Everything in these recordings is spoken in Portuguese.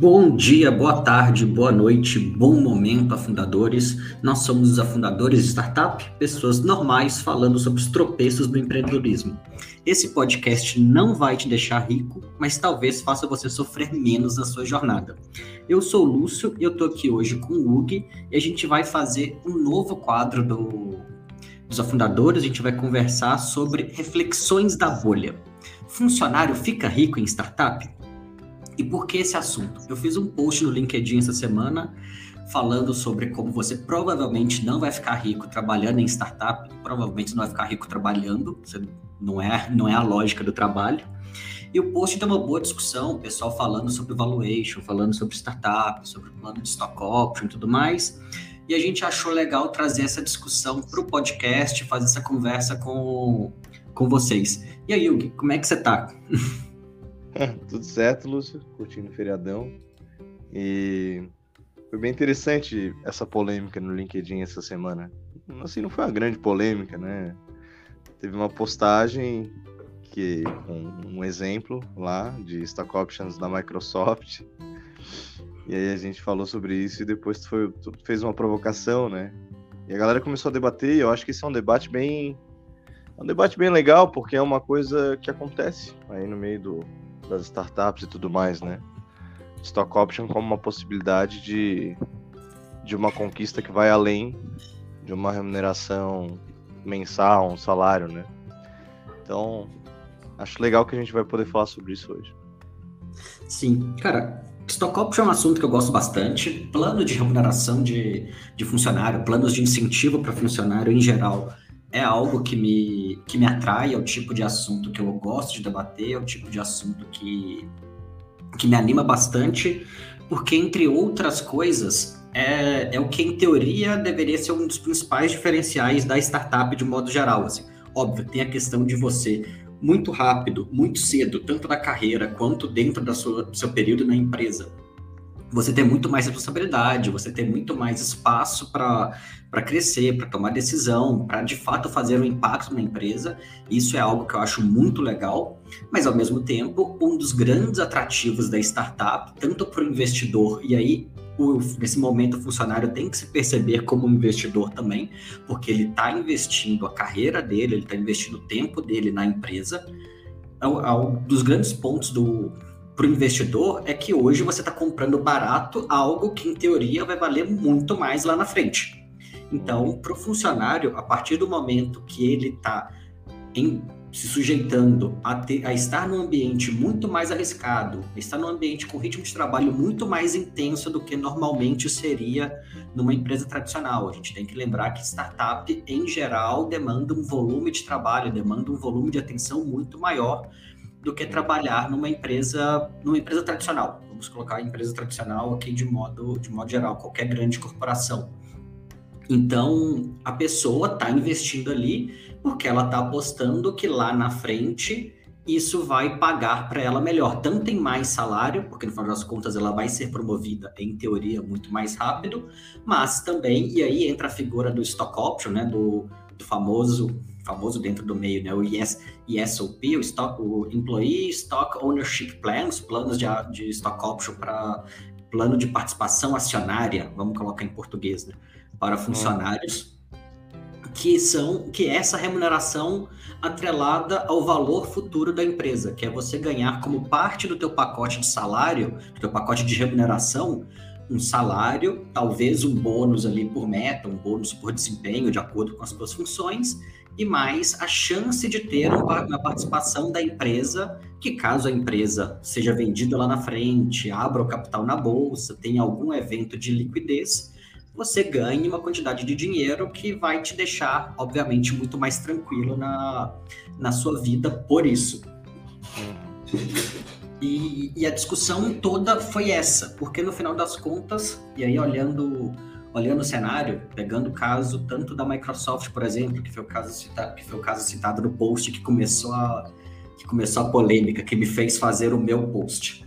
Bom dia, boa tarde, boa noite, bom momento, afundadores. Nós somos os afundadores de startup, pessoas normais falando sobre os tropeços do empreendedorismo. Esse podcast não vai te deixar rico, mas talvez faça você sofrer menos na sua jornada. Eu sou o Lúcio e eu tô aqui hoje com o Hugo e a gente vai fazer um novo quadro do, dos afundadores. A gente vai conversar sobre reflexões da bolha. Funcionário fica rico em startup? E por que esse assunto? Eu fiz um post no LinkedIn essa semana falando sobre como você provavelmente não vai ficar rico trabalhando em startup, provavelmente não vai ficar rico trabalhando, não é, não é a lógica do trabalho. E o post deu uma boa discussão, o pessoal falando sobre valuation, falando sobre startup, sobre plano de stock option e tudo mais. E a gente achou legal trazer essa discussão para o podcast, fazer essa conversa com, com vocês. E aí, Yugi, como é que você está? Tudo certo, Lúcio. Curtindo o feriadão. E foi bem interessante essa polêmica no LinkedIn essa semana. Assim, não foi uma grande polêmica, né? Teve uma postagem que um, um exemplo lá de stock options da Microsoft. E aí a gente falou sobre isso e depois foi, fez uma provocação, né? E a galera começou a debater, e eu acho que esse é um debate bem. É um debate bem legal, porque é uma coisa que acontece aí no meio do, das startups e tudo mais, né? Stock option como uma possibilidade de, de uma conquista que vai além de uma remuneração mensal, um salário, né? Então, acho legal que a gente vai poder falar sobre isso hoje. Sim, cara, Stock option é um assunto que eu gosto bastante. Plano de remuneração de, de funcionário, planos de incentivo para funcionário em geral, é algo que me, que me atrai, é o tipo de assunto que eu gosto de debater, é o tipo de assunto que, que me anima bastante, porque, entre outras coisas, é, é o que, em teoria, deveria ser um dos principais diferenciais da startup de modo geral. Assim. Óbvio, tem a questão de você, muito rápido, muito cedo, tanto na carreira quanto dentro do seu período na empresa, você ter muito mais responsabilidade, você ter muito mais espaço para crescer, para tomar decisão, para de fato fazer um impacto na empresa. Isso é algo que eu acho muito legal, mas ao mesmo tempo, um dos grandes atrativos da startup, tanto para o investidor, e aí o, nesse momento o funcionário tem que se perceber como um investidor também, porque ele está investindo a carreira dele, ele está investindo o tempo dele na empresa. É é um dos grandes pontos do para o investidor é que hoje você está comprando barato algo que, em teoria, vai valer muito mais lá na frente. Então, para o funcionário, a partir do momento que ele está se sujeitando a, ter, a estar num ambiente muito mais arriscado, estar num ambiente com ritmo de trabalho muito mais intenso do que normalmente seria numa empresa tradicional. A gente tem que lembrar que startup, em geral, demanda um volume de trabalho, demanda um volume de atenção muito maior do que trabalhar numa empresa, numa empresa tradicional. Vamos colocar a empresa tradicional aqui de modo, de modo geral, qualquer grande corporação. Então, a pessoa está investindo ali porque ela está apostando que lá na frente isso vai pagar para ela melhor, tanto em mais salário, porque no final das contas ela vai ser promovida, em teoria, muito mais rápido, mas também, e aí entra a figura do stock option, né, do, do famoso famoso dentro do meio, né? O ES, ESOP, o, stock, o Employee Stock Ownership Plan, os planos de, de stock option para plano de participação acionária, vamos colocar em português, né? Para uhum. funcionários, que são que é essa remuneração atrelada ao valor futuro da empresa, que é você ganhar como parte do teu pacote de salário, do teu pacote de remuneração, um salário, talvez um bônus ali por meta, um bônus por desempenho, de acordo com as suas funções, e mais a chance de ter uma participação da empresa, que caso a empresa seja vendida lá na frente, abra o capital na bolsa, tenha algum evento de liquidez, você ganhe uma quantidade de dinheiro que vai te deixar, obviamente, muito mais tranquilo na, na sua vida por isso. E, e a discussão toda foi essa, porque no final das contas, e aí olhando olhando o cenário, pegando o caso tanto da Microsoft, por exemplo, que foi o caso citado, que foi o caso citado no post que começou a, que começou a polêmica, que me fez fazer o meu post.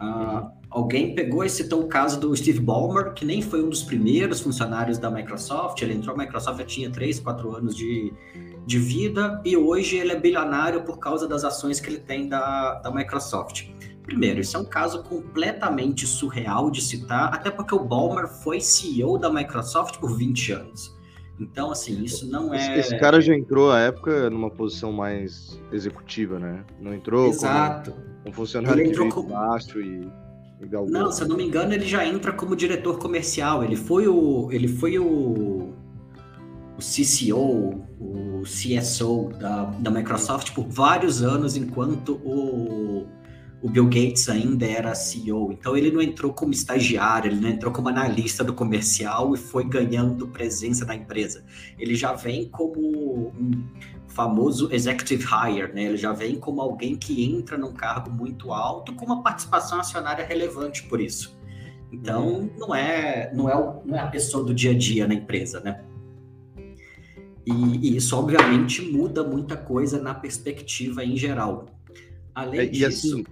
Uh, alguém pegou e citou o caso do Steve Ballmer, que nem foi um dos primeiros funcionários da Microsoft, ele entrou na Microsoft já tinha 3, 4 anos de, de vida, e hoje ele é bilionário por causa das ações que ele tem da, da Microsoft. Primeiro, isso é um caso completamente surreal de citar, até porque o Ballmer foi CEO da Microsoft por 20 anos. Então, assim, isso não é. Esse, cara já entrou à época numa posição mais executiva, né? Não entrou Exato. como um funcionário ele entrou que como... baixo e, e Não, se eu não me engano, ele já entra como diretor comercial. Ele foi o. Ele foi o. O CCO, o CSO da, da Microsoft por vários anos, enquanto o o Bill Gates ainda era CEO, então ele não entrou como estagiário, ele não entrou como analista do comercial e foi ganhando presença na empresa. Ele já vem como um famoso executive hire, né? Ele já vem como alguém que entra num cargo muito alto com uma participação acionária relevante por isso. Então uhum. não é não é, não é a pessoa do dia a dia na empresa, né? E, e isso obviamente muda muita coisa na perspectiva em geral. Além é, disso, assim,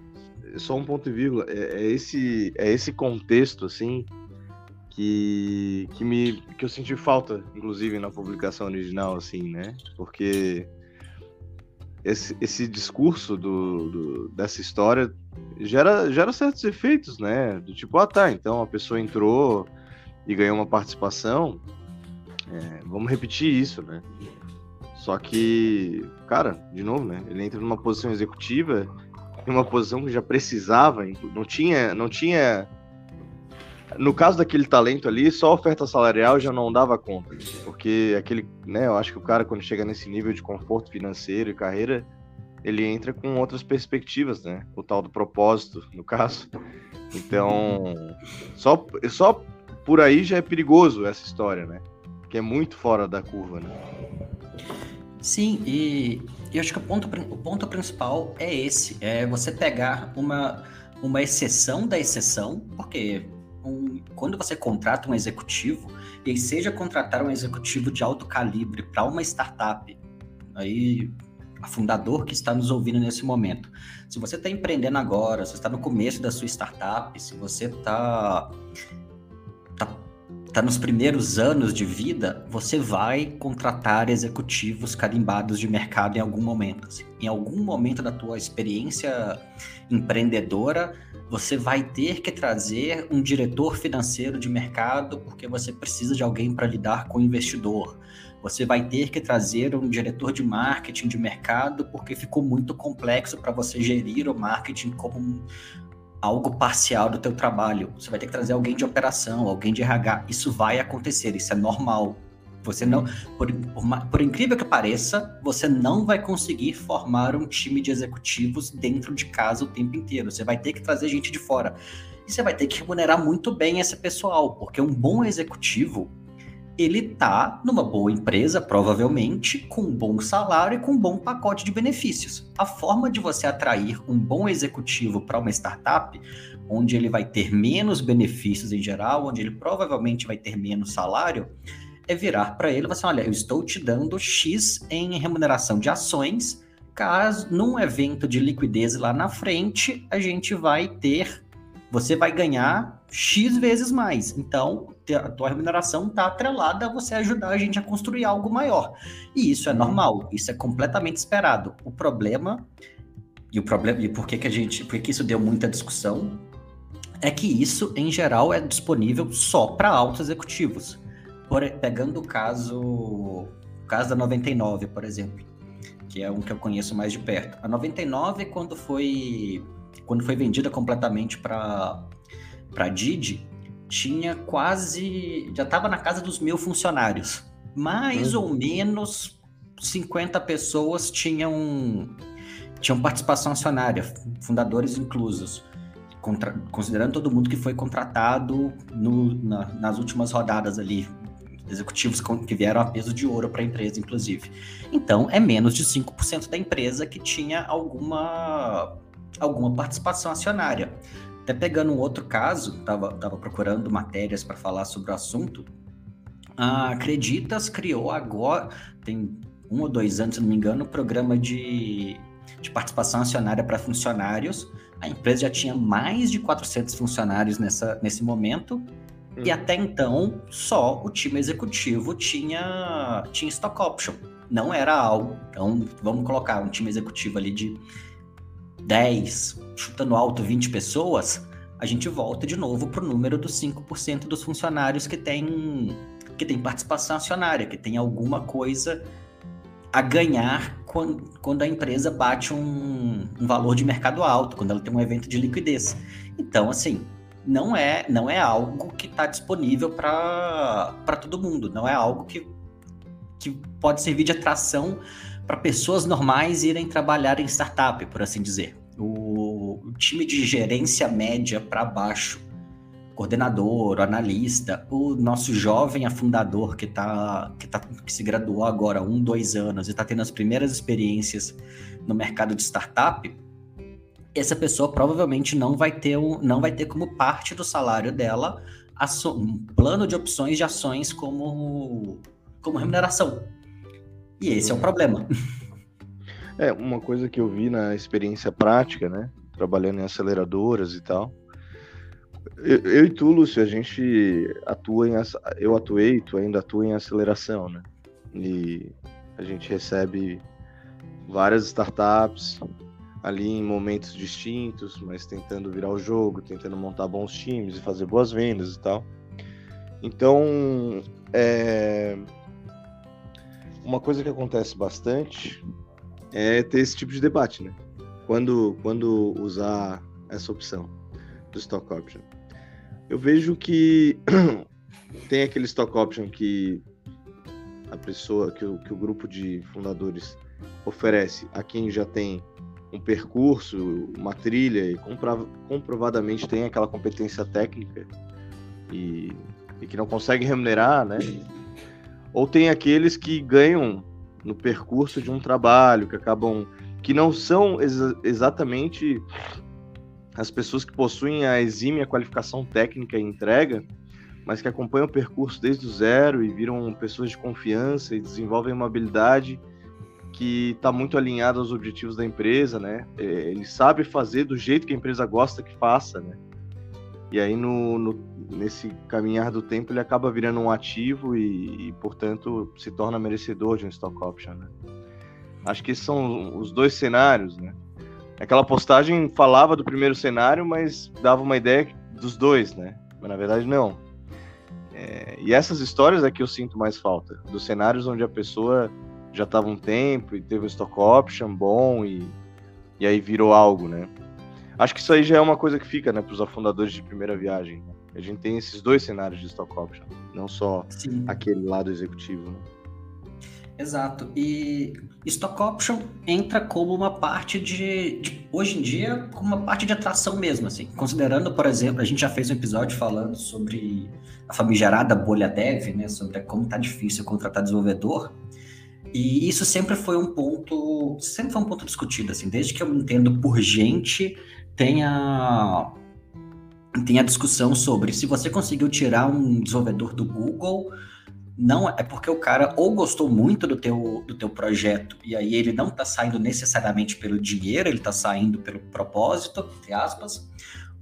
só um ponto e vírgula, é, é, esse, é esse contexto, assim, que, que, me, que eu senti falta, inclusive, na publicação original, assim, né? Porque esse, esse discurso do, do, dessa história gera, gera certos efeitos, né? Do tipo, ah, tá, então a pessoa entrou e ganhou uma participação, é, vamos repetir isso, né? Só que, cara, de novo, né? Ele entra numa posição executiva em uma posição que já precisava, não tinha, não tinha. No caso daquele talento ali, só oferta salarial já não dava conta, porque aquele, né, eu acho que o cara quando chega nesse nível de conforto financeiro e carreira, ele entra com outras perspectivas, né? O tal do propósito, no caso. Então, só, só por aí já é perigoso essa história, né? Que é muito fora da curva, né? Sim, e eu acho que o ponto, o ponto principal é esse: é você pegar uma, uma exceção da exceção, porque um, quando você contrata um executivo, e seja contratar um executivo de alto calibre para uma startup, aí a fundador que está nos ouvindo nesse momento. Se você está empreendendo agora, se está no começo da sua startup, se você está tá está nos primeiros anos de vida, você vai contratar executivos carimbados de mercado em algum momento. Assim. Em algum momento da tua experiência empreendedora, você vai ter que trazer um diretor financeiro de mercado porque você precisa de alguém para lidar com o investidor. Você vai ter que trazer um diretor de marketing de mercado porque ficou muito complexo para você gerir o marketing como algo parcial do teu trabalho. Você vai ter que trazer alguém de operação, alguém de RH. Isso vai acontecer, isso é normal. Você não, por, por, por, incrível que pareça, você não vai conseguir formar um time de executivos dentro de casa o tempo inteiro. Você vai ter que trazer gente de fora. E você vai ter que remunerar muito bem esse pessoal, porque um bom executivo, ele tá numa boa empresa, provavelmente, com um bom salário e com um bom pacote de benefícios. A forma de você atrair um bom executivo para uma startup, onde ele vai ter menos benefícios em geral, onde ele provavelmente vai ter menos salário, é virar para ele e falar assim: olha, eu estou te dando X em remuneração de ações. Caso num evento de liquidez lá na frente, a gente vai ter você vai ganhar X vezes mais. Então, a tua remuneração está atrelada a você ajudar a gente a construir algo maior. E isso é normal, isso é completamente esperado. O problema, e o problema, e por que, que a gente, por que isso deu muita discussão, é que isso, em geral, é disponível só para altos executivos. Por, pegando o caso, o caso da 99, por exemplo, que é um que eu conheço mais de perto. A 99, quando foi quando foi vendida completamente para para Didi, tinha quase já estava na casa dos mil funcionários. Mais uhum. ou menos 50 pessoas tinham tinham participação acionária, fundadores inclusos. Contra, considerando todo mundo que foi contratado no, na, nas últimas rodadas ali, executivos que vieram a peso de ouro para a empresa, inclusive. Então, é menos de 5% da empresa que tinha alguma alguma participação acionária. Até pegando um outro caso, estava tava procurando matérias para falar sobre o assunto. A Acreditas criou agora, tem um ou dois anos, se não me engano, um programa de, de participação acionária para funcionários. A empresa já tinha mais de 400 funcionários nessa, nesse momento. Hum. E até então, só o time executivo tinha, tinha stock option. Não era algo. Então, vamos colocar um time executivo ali de 10, chutando alto 20 pessoas, a gente volta de novo para o número dos 5% dos funcionários que tem, que tem participação acionária, que tem alguma coisa a ganhar quando, a empresa bate um, um, valor de mercado alto, quando ela tem um evento de liquidez. Então, assim, não é, não é algo que está disponível para todo mundo, não é algo que, que pode servir de atração para pessoas normais irem trabalhar em startup, por assim dizer. O, o time de gerência média para baixo coordenador, analista, o nosso jovem afundador que, tá, que, tá, que se graduou agora um, dois anos e está tendo as primeiras experiências no mercado de startup, essa pessoa provavelmente não vai ter, um, não vai ter como parte do salário dela um plano de opções de ações como, como remuneração. E esse é o problema. É, uma coisa que eu vi na experiência prática, né? Trabalhando em aceleradoras e tal, eu, eu, e tu, Lúcio, a gente atua em. Eu atuei, tu ainda atua em aceleração, né? E a gente recebe várias startups ali em momentos distintos, mas tentando virar o jogo, tentando montar bons times e fazer boas vendas e tal. Então, é... uma coisa que acontece bastante é ter esse tipo de debate, né? Quando, quando usar essa opção do stock option. Eu vejo que tem aquele stock option que a pessoa, que o, que o grupo de fundadores oferece a quem já tem um percurso, uma trilha e comprovadamente tem aquela competência técnica e, e, que não consegue remunerar, né? Ou tem aqueles que ganham no percurso de um trabalho, que acabam que não são ex exatamente as pessoas que possuem a exímia qualificação técnica e entrega, mas que acompanham o percurso desde o zero e viram pessoas de confiança e desenvolvem uma habilidade que está muito alinhada aos objetivos da empresa, né? É, ele sabe fazer do jeito que a empresa gosta que faça, né? E aí no, no nesse caminhar do tempo ele acaba virando um ativo e, e, portanto se torna merecedor de um stock option, né? Acho que são os dois cenários, né? Aquela postagem falava do primeiro cenário, mas dava uma ideia dos dois, né? Mas na verdade não. É, e essas histórias é que eu sinto mais falta. Dos cenários onde a pessoa já estava um tempo e teve um stock option bom e, e aí virou algo, né? Acho que isso aí já é uma coisa que fica, né, para os afundadores de primeira viagem. Né? A gente tem esses dois cenários de stock option, não só Sim. aquele lado executivo. Né? Exato. E stock option entra como uma parte de, de, hoje em dia, como uma parte de atração mesmo, assim. Considerando, por exemplo, a gente já fez um episódio falando sobre a famigerada bolha dev, né, sobre como tá difícil contratar desenvolvedor. E isso sempre foi um ponto, sempre foi um ponto discutido, assim, desde que eu me entendo por gente, tem a, tem a discussão sobre se você conseguiu tirar um desenvolvedor do Google não é porque o cara ou gostou muito do teu, do teu projeto e aí ele não está saindo necessariamente pelo dinheiro, ele está saindo pelo propósito, entre aspas,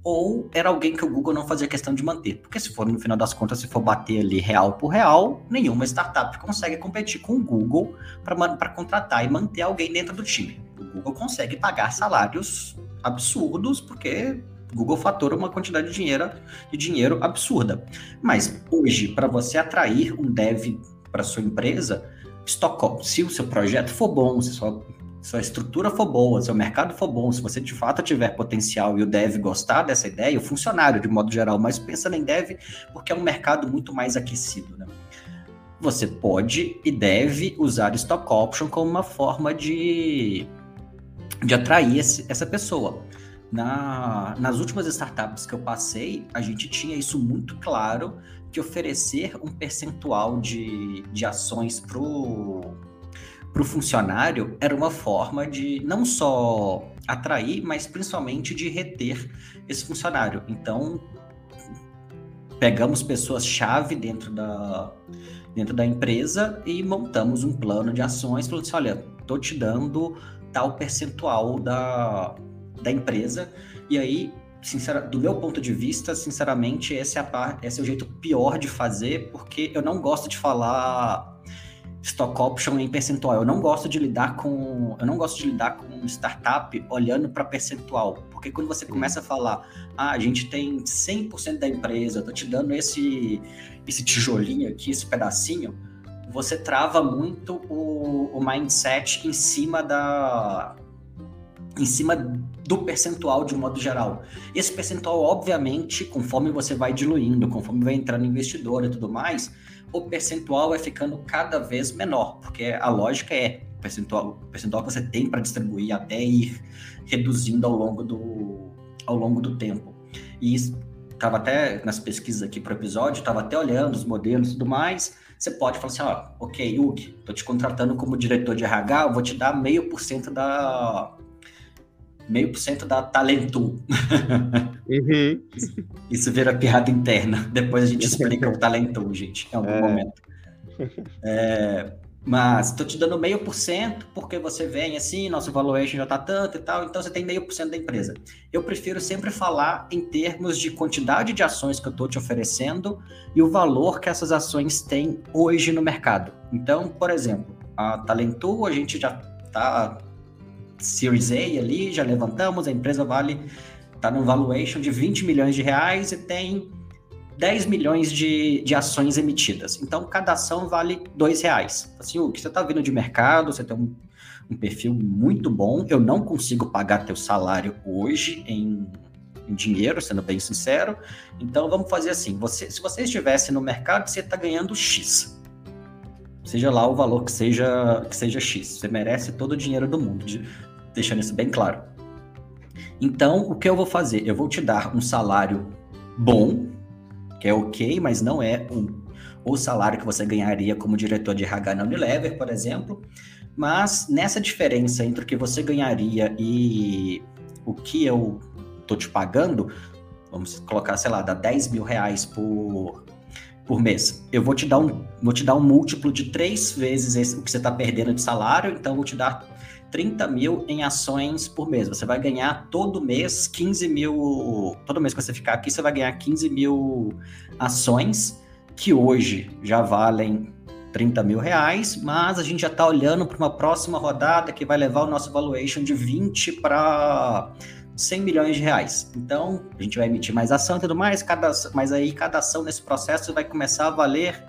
ou era alguém que o Google não fazia questão de manter. Porque se for, no final das contas, se for bater ali real por real, nenhuma startup consegue competir com o Google para contratar e manter alguém dentro do time. O Google consegue pagar salários absurdos, porque Google fatura uma quantidade de dinheiro, de dinheiro absurda. Mas hoje, para você atrair um dev para sua empresa, Stockholm, se o seu projeto for bom, se sua, sua estrutura for boa, se o mercado for bom, se você de fato tiver potencial e o dev gostar dessa ideia, o funcionário de modo geral, mas pensando em dev porque é um mercado muito mais aquecido, né? Você pode e deve usar Stock Option como uma forma de, de atrair esse, essa pessoa. Na, nas últimas startups que eu passei, a gente tinha isso muito claro, que oferecer um percentual de, de ações para o funcionário era uma forma de não só atrair, mas principalmente de reter esse funcionário. Então, pegamos pessoas-chave dentro da, dentro da empresa e montamos um plano de ações, falando assim, olha, estou te dando tal percentual da, da empresa. E aí, sincera, do meu ponto de vista, sinceramente, esse é, a, esse é o jeito pior de fazer, porque eu não gosto de falar stock option em percentual. Eu não gosto de lidar com, eu não gosto de lidar com startup olhando para percentual, porque quando você começa a falar, ah, a gente tem 100% da empresa, eu tô te dando esse esse tijolinho aqui, esse pedacinho, você trava muito o, o mindset em cima da em cima do percentual de modo geral. Esse percentual, obviamente, conforme você vai diluindo, conforme vai entrando investidor e tudo mais, o percentual vai ficando cada vez menor, porque a lógica é o percentual, o percentual que você tem para distribuir até ir reduzindo ao longo do, ao longo do tempo. E estava até nas pesquisas aqui para o episódio, estava até olhando os modelos e tudo mais. Você pode falar assim: ó, ok, Hugo, estou te contratando como diretor de RH, eu vou te dar meio por cento da, meio por cento da Talentu. Uhum. Isso vira piada interna. Depois a gente explica o Talentu, gente, em algum é. momento. É, mas estou te dando meio por cento porque você vem assim, nosso valuation já está tanto e tal, então você tem meio por cento da empresa. Eu prefiro sempre falar em termos de quantidade de ações que eu estou te oferecendo e o valor que essas ações têm hoje no mercado. Então, por exemplo, a Talentu a gente já está Series A ali, já levantamos, a empresa vale, está no valuation de 20 milhões de reais e tem 10 milhões de, de ações emitidas. Então, cada ação vale dois reais. Assim, o que você está vindo de mercado, você tem um, um, perfil muito bom, eu não consigo pagar teu salário hoje em, em dinheiro, sendo bem sincero. Então, vamos fazer assim, você, se você estivesse no mercado, você está ganhando X seja lá o valor que seja que seja X. Você merece todo o dinheiro do mundo deixando isso bem claro. Então, o que eu vou fazer? Eu vou te dar um salário bom, que é ok, mas não é um, o salário que você ganharia como diretor de RH na Unilever, por exemplo. Mas nessa diferença entre o que você ganharia e o que eu tô te pagando, vamos colocar, sei lá, dá 10 mil reais por, por mês. Eu vou te dar um, vou te dar um múltiplo de três vezes esse, o que você está perdendo de salário, então vou te dar 30 mil em ações por mês. Você vai ganhar todo mês 15 mil. Todo mês que você ficar aqui, você vai ganhar 15 mil ações, que hoje já valem 30 mil reais, mas a gente já está olhando para uma próxima rodada que vai levar o nosso valuation de 20 para 100 milhões de reais. Então, a gente vai emitir mais ação e tudo mais, cada, mas aí cada ação nesse processo vai começar a valer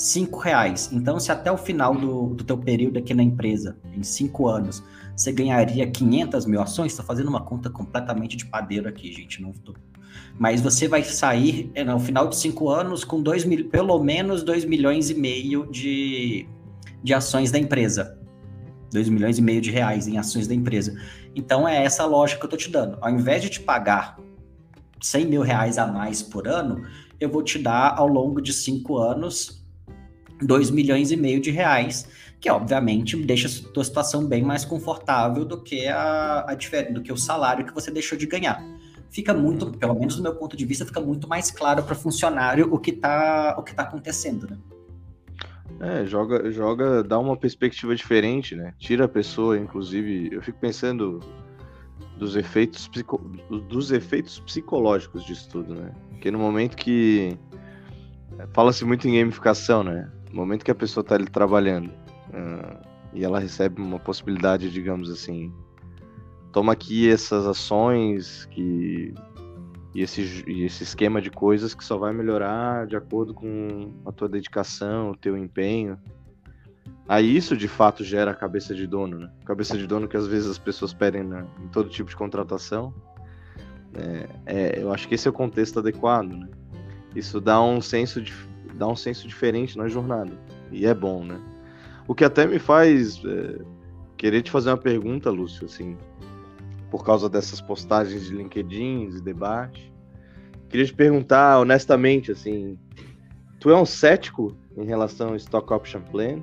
cinco reais. Então, se até o final do, do teu período aqui na empresa, em cinco anos, você ganharia 500 mil ações, estou fazendo uma conta completamente de padeiro aqui, gente, não tô... Mas você vai sair é, no final de cinco anos com dois mil, pelo menos 2 milhões e meio de, de ações da empresa. 2 milhões e meio de reais em ações da empresa. Então é essa lógica que eu estou te dando. Ao invés de te pagar 100 mil reais a mais por ano, eu vou te dar ao longo de cinco anos 2 milhões e meio de reais, que obviamente deixa a tua situação bem mais confortável do que a, a do que o salário que você deixou de ganhar. Fica muito, pelo menos do meu ponto de vista, fica muito mais claro para funcionário o que está o que tá acontecendo, né? É, joga, joga, dá uma perspectiva diferente, né? Tira a pessoa, inclusive, eu fico pensando dos efeitos, psico, dos efeitos psicológicos disso tudo, né? Porque no momento que fala-se muito em gamificação, né? No momento que a pessoa está ali trabalhando uh, e ela recebe uma possibilidade, digamos assim, toma aqui essas ações que e esse, e esse esquema de coisas que só vai melhorar de acordo com a tua dedicação, o teu empenho. Aí isso de fato gera a cabeça de dono, né? Cabeça de dono que às vezes as pessoas pedem na, em todo tipo de contratação. É, é, eu acho que esse é o contexto adequado, né? Isso dá um senso de, dá um senso diferente na jornada. E é bom, né? O que até me faz é, querer te fazer uma pergunta, Lúcio, assim, por causa dessas postagens de LinkedIn, de debate. Queria te perguntar honestamente, assim, tu é um cético em relação ao Stock Option Plan?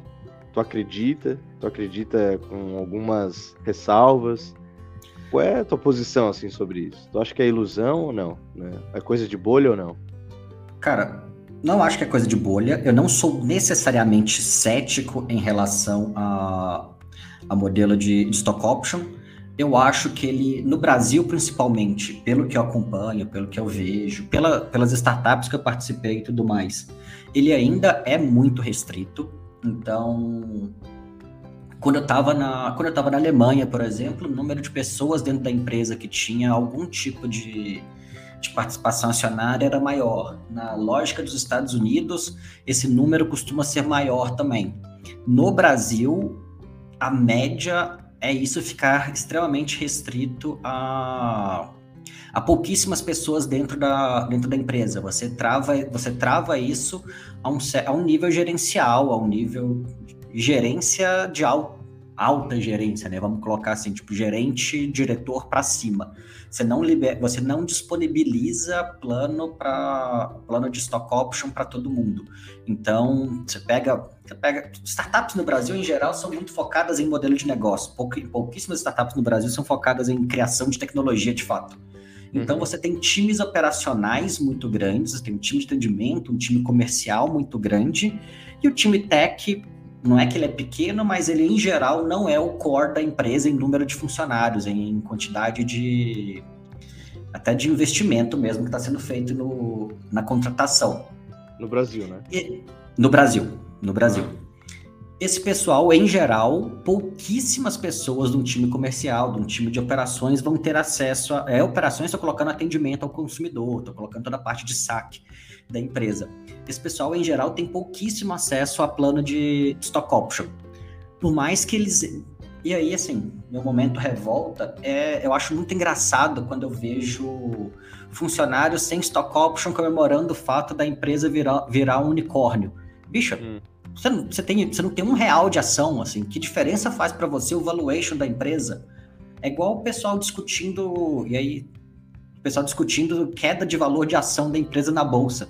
Tu acredita? Tu acredita com algumas ressalvas? Qual é a tua posição, assim, sobre isso? Tu acha que é ilusão ou não? Né? É coisa de bolha ou não? Cara, não acho que é coisa de bolha. Eu não sou necessariamente cético em relação a, a modelo de, de stock option. Eu acho que ele, no Brasil principalmente, pelo que eu acompanho, pelo que eu vejo, pela, pelas startups que eu participei e tudo mais, ele ainda é muito restrito. Então, quando eu estava na, quando eu estava na Alemanha, por exemplo, o número de pessoas dentro da empresa que tinha algum tipo de, de participação acionária era maior. Na lógica dos Estados Unidos, esse número costuma ser maior também. No Brasil, a média é isso ficar extremamente restrito a, a pouquíssimas pessoas dentro da, dentro da empresa. Você trava, você trava isso a um, a um nível gerencial, a um nível de gerência de alto alta gerência, né? Vamos colocar assim, tipo gerente, diretor para cima. Você não liber, você não disponibiliza plano para plano de stock option para todo mundo. Então, você pega, você pega startups no Brasil em geral são muito focadas em modelo de negócio. pouquíssimas startups no Brasil são focadas em criação de tecnologia de fato. Então uhum. você tem times operacionais muito grandes, você tem um time de atendimento, um time comercial muito grande, e o time tech não é que ele é pequeno, mas ele em geral não é o core da empresa em número de funcionários, em quantidade de até de investimento mesmo que está sendo feito no, na contratação. No Brasil, né? E, no Brasil, no Brasil. Esse pessoal, em geral, pouquíssimas pessoas de um time comercial, de um time de operações vão ter acesso a. É, operações, estou colocando atendimento ao consumidor, estou colocando toda a parte de saque da empresa. Esse pessoal, em geral, tem pouquíssimo acesso a plano de stock option. Por mais que eles. E aí, assim, meu momento revolta é. Eu acho muito engraçado quando eu vejo funcionários sem stock option comemorando o fato da empresa virar, virar um unicórnio. Bicho, hum. você, não, você, tem, você não tem um real de ação, assim. Que diferença faz para você o valuation da empresa? É igual o pessoal discutindo. E aí, pessoal discutindo queda de valor de ação da empresa na bolsa.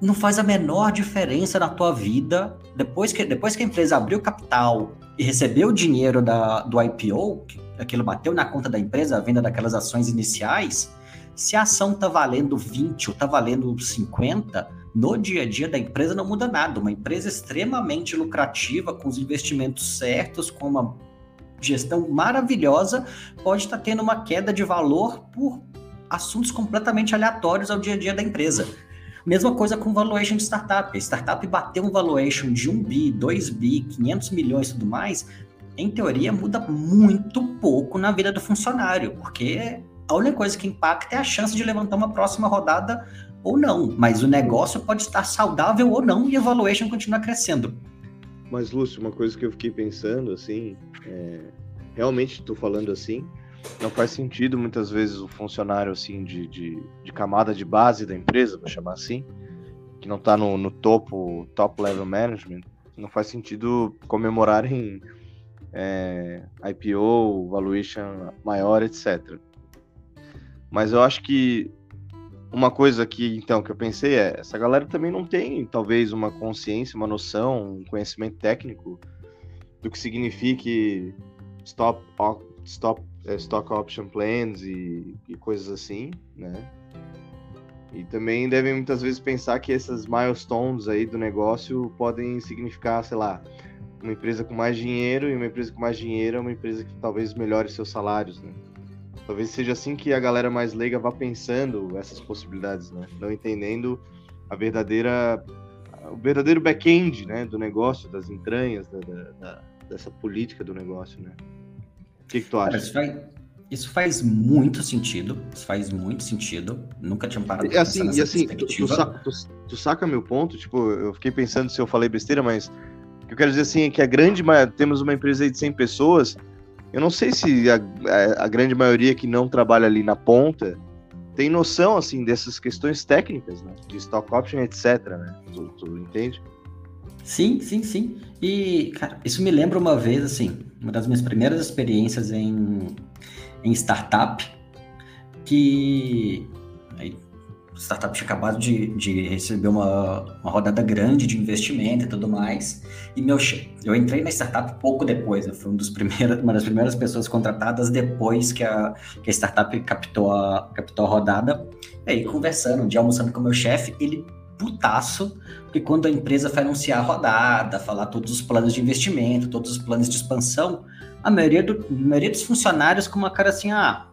Não faz a menor diferença na tua vida. Depois que, depois que a empresa abriu capital e recebeu o dinheiro da, do IPO, que aquilo bateu na conta da empresa, a venda daquelas ações iniciais, se a ação está valendo 20 ou está valendo 50, no dia a dia da empresa não muda nada. Uma empresa extremamente lucrativa, com os investimentos certos, com uma gestão maravilhosa, pode estar tá tendo uma queda de valor por assuntos completamente aleatórios ao dia a dia da empresa. Mesma coisa com valuation de startup. A startup bateu um valuation de 1 bi, 2 bi, 500 milhões e tudo mais, em teoria muda muito pouco na vida do funcionário, porque a única coisa que impacta é a chance de levantar uma próxima rodada ou não, mas o negócio pode estar saudável ou não e a valuation continua crescendo. Mas, Lúcio, uma coisa que eu fiquei pensando, assim, é... realmente estou falando assim, não faz sentido muitas vezes o funcionário assim de, de, de camada de base da empresa, vou chamar assim, que não está no, no topo, top level management, não faz sentido comemorarem é, IPO, valuation maior, etc. Mas eu acho que uma coisa que então que eu pensei é essa galera também não tem talvez uma consciência, uma noção, um conhecimento técnico do que signifique stop stop stock option plans e, e coisas assim, né? E também devem muitas vezes pensar que essas milestones aí do negócio podem significar, sei lá, uma empresa com mais dinheiro e uma empresa com mais dinheiro é uma empresa que talvez melhore seus salários, né? Talvez seja assim que a galera mais leiga vá pensando essas possibilidades, né? Não entendendo a verdadeira o verdadeiro back-end, né, do negócio, das entranhas da, da, dessa política do negócio, né? O que, que tu acha? Isso, faz, isso, faz, muito sentido. Isso faz muito sentido. Nunca tinha parado de assim, e assim, tu, tu, saca, tu, tu, saca meu ponto? Tipo, eu fiquei pensando se eu falei besteira, mas o que eu quero dizer assim é que a grande temos uma empresa aí de 100 pessoas. Eu não sei se a, a, a grande maioria que não trabalha ali na ponta tem noção assim dessas questões técnicas, né? De stock option, etc, né? Tu, tu entende? Sim, sim, sim. E, cara, isso me lembra uma vez, assim, uma das minhas primeiras experiências em, em startup, que a startup tinha acabado de, de receber uma, uma rodada grande de investimento e tudo mais, e meu eu entrei na startup pouco depois, eu fui um dos primeiros, uma das primeiras pessoas contratadas depois que a, que a startup captou a, captou a rodada, e aí conversando, um dia almoçando com o meu chefe, ele putaço, porque quando a empresa vai anunciar a rodada, falar todos os planos de investimento, todos os planos de expansão, a maioria, do, a maioria dos funcionários com uma cara assim, ah,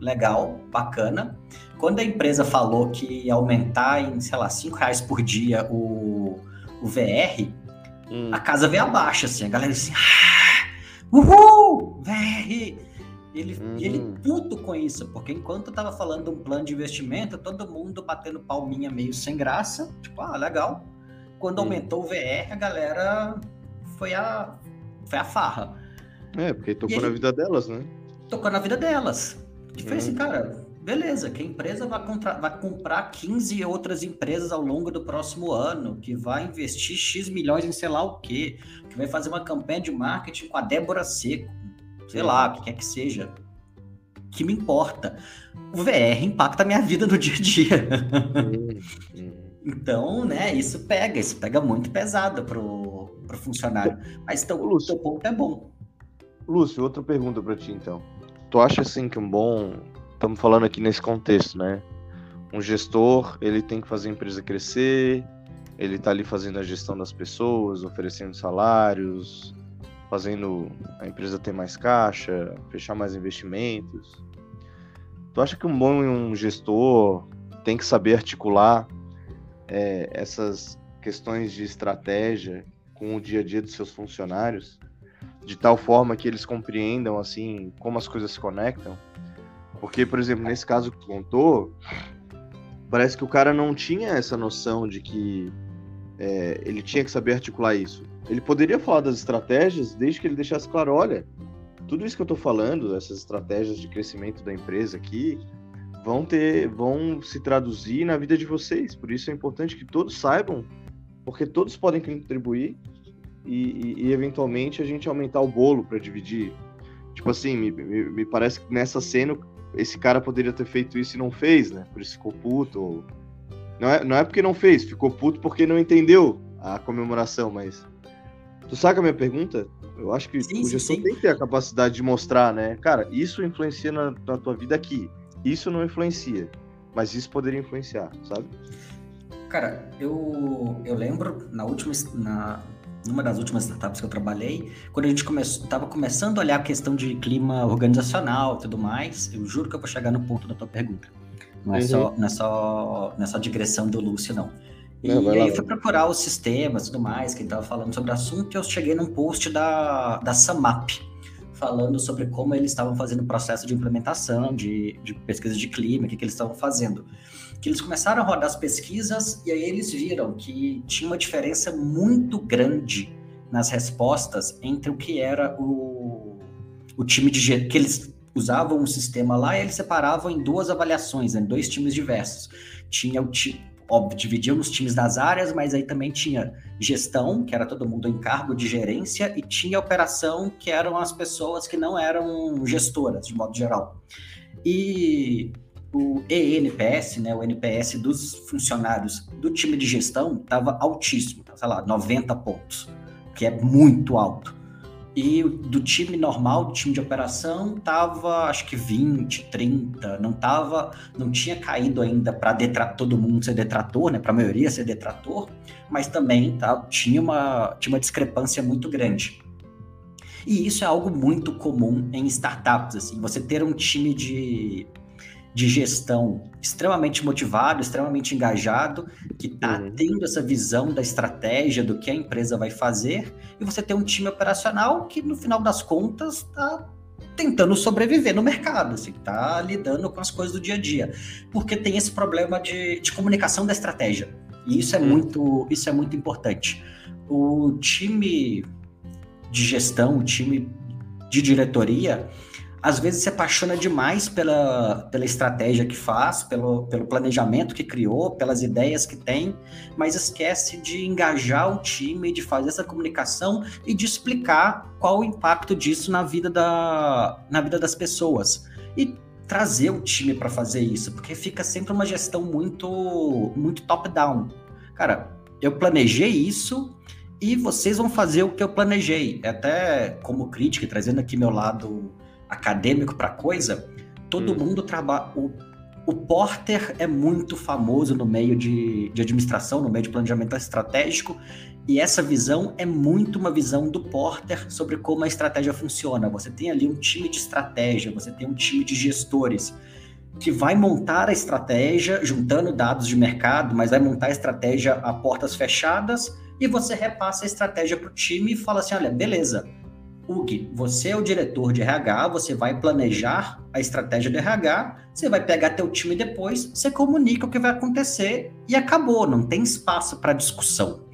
legal, bacana. Quando a empresa falou que ia aumentar em, sei lá, 5 reais por dia o, o VR, hum. a casa veio abaixo, assim, a galera assim, ah, uhul, VR! Ele, uhum. ele puto com isso, porque enquanto eu tava falando de um plano de investimento, todo mundo batendo palminha meio sem graça, tipo, ah, legal. Quando uhum. aumentou o VR, a galera foi a, foi a farra. É, porque tocou na vida delas, né? Tocou na vida delas. E foi assim, uhum. cara, beleza, que a empresa vai, contra, vai comprar 15 outras empresas ao longo do próximo ano, que vai investir X milhões em sei lá o quê, que vai fazer uma campanha de marketing com a Débora Seco, sei lá, o que quer que seja, que me importa. O VR impacta a minha vida no dia a dia. então, né, isso pega, isso pega muito pesado pro, pro funcionário. Mas teu, Lúcio, teu ponto é bom. Lúcio, outra pergunta para ti então. Tu acha assim que um bom, estamos falando aqui nesse contexto, né? Um gestor, ele tem que fazer a empresa crescer, ele tá ali fazendo a gestão das pessoas, oferecendo salários, fazendo a empresa ter mais caixa, fechar mais investimentos. Tu acha que um bom um gestor tem que saber articular é, essas questões de estratégia com o dia a dia dos seus funcionários, de tal forma que eles compreendam assim como as coisas se conectam? Porque, por exemplo, nesse caso que tu contou, parece que o cara não tinha essa noção de que é, ele tinha que saber articular isso. Ele poderia falar das estratégias desde que ele deixasse claro, olha, tudo isso que eu estou falando, essas estratégias de crescimento da empresa aqui, vão ter, vão se traduzir na vida de vocês. Por isso é importante que todos saibam, porque todos podem contribuir e, e, e eventualmente a gente aumentar o bolo para dividir. Tipo assim, me, me, me, parece que nessa cena esse cara poderia ter feito isso e não fez, né? Por isso ficou puto. Ou... Não, é, não é porque não fez, ficou puto porque não entendeu a comemoração, mas Tu saca a minha pergunta? Eu acho que sim, o gestor sim, tem que ter a capacidade de mostrar, né? Cara, isso influencia na, na, tua vida aqui. Isso não influencia. Mas isso poderia influenciar, sabe? Cara, eu, eu lembro na última. Na, numa das últimas startups que eu trabalhei, quando a gente estava começando a olhar a questão de clima organizacional e tudo mais, eu juro que eu vou chegar no ponto da tua pergunta. Não é, uhum. só, não é, só, não é só digressão do Lúcio, não. E Não, aí eu fui procurar os sistemas e tudo mais, quem estava falando sobre o assunto, e eu cheguei num post da, da Samap, falando sobre como eles estavam fazendo o processo de implementação, de, de pesquisa de clima, o que, que eles estavam fazendo. Que eles começaram a rodar as pesquisas e aí eles viram que tinha uma diferença muito grande nas respostas entre o que era o, o time de que eles usavam um sistema lá e eles separavam em duas avaliações, em dois times diversos. Tinha o time óbvio, dividiam os times das áreas, mas aí também tinha gestão, que era todo mundo em cargo de gerência, e tinha operação, que eram as pessoas que não eram gestoras, de modo geral. E o ENPS, né, o NPS dos funcionários do time de gestão, estava altíssimo, sei lá, 90 pontos, que é muito alto. E do time normal, do time de operação, tava acho que 20, 30, não tava, não tinha caído ainda para todo mundo ser detrator, né, para a maioria ser detrator, mas também tá, tinha uma tinha uma discrepância muito grande. E isso é algo muito comum em startups, assim, você ter um time de de gestão extremamente motivado, extremamente engajado, que está uhum. tendo essa visão da estratégia do que a empresa vai fazer, e você tem um time operacional que, no final das contas, está tentando sobreviver no mercado, assim, tá lidando com as coisas do dia a dia, porque tem esse problema de, de comunicação da estratégia. E isso é uhum. muito, isso é muito importante. O time de gestão, o time de diretoria, às vezes se apaixona demais pela, pela estratégia que faz, pelo, pelo planejamento que criou, pelas ideias que tem, mas esquece de engajar o time, de fazer essa comunicação e de explicar qual o impacto disso na vida, da, na vida das pessoas. E trazer o time para fazer isso, porque fica sempre uma gestão muito, muito top-down. Cara, eu planejei isso e vocês vão fazer o que eu planejei. Até como crítica, trazendo aqui meu lado acadêmico para coisa, todo hum. mundo trabalha. O, o Porter é muito famoso no meio de, de administração, no meio de planejamento estratégico, e essa visão é muito uma visão do Porter sobre como a estratégia funciona. Você tem ali um time de estratégia, você tem um time de gestores que vai montar a estratégia juntando dados de mercado, mas vai montar a estratégia a portas fechadas e você repassa a estratégia para o time e fala assim: olha, beleza, Hugo, você é o diretor de RH, você vai planejar a estratégia de RH, você vai pegar teu time depois, você comunica o que vai acontecer e acabou, não tem espaço para discussão.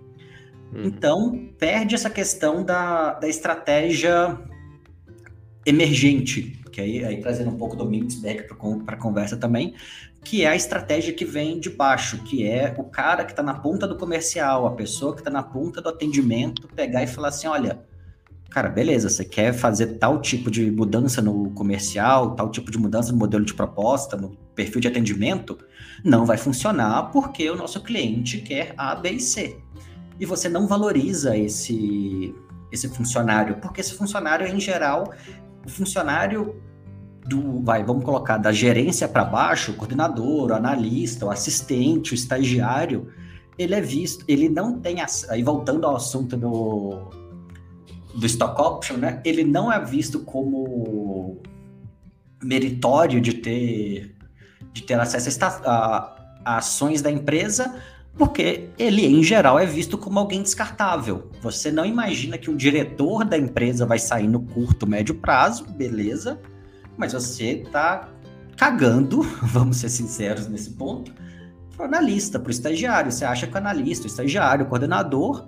Hum. Então, perde essa questão da, da estratégia emergente, que aí, aí trazendo um pouco do Mintzberg para a conversa também, que é a estratégia que vem de baixo, que é o cara que está na ponta do comercial, a pessoa que está na ponta do atendimento, pegar e falar assim, olha, cara, beleza, você quer fazer tal tipo de mudança no comercial, tal tipo de mudança no modelo de proposta, no perfil de atendimento, não vai funcionar porque o nosso cliente quer A, B e C. E você não valoriza esse, esse funcionário, porque esse funcionário, em geral, o funcionário do, vai, vamos colocar da gerência para baixo, o coordenador, o analista, o assistente, o estagiário, ele é visto, ele não tem, aí voltando ao assunto do, do stock option, né, ele não é visto como meritório de ter, de ter acesso a, a, a ações da empresa, porque ele, em geral, é visto como alguém descartável. Você não imagina que um diretor da empresa vai sair no curto, médio prazo, beleza, mas você está cagando, vamos ser sinceros nesse ponto, para o analista, para o estagiário. Você acha que o analista, o estagiário, o coordenador,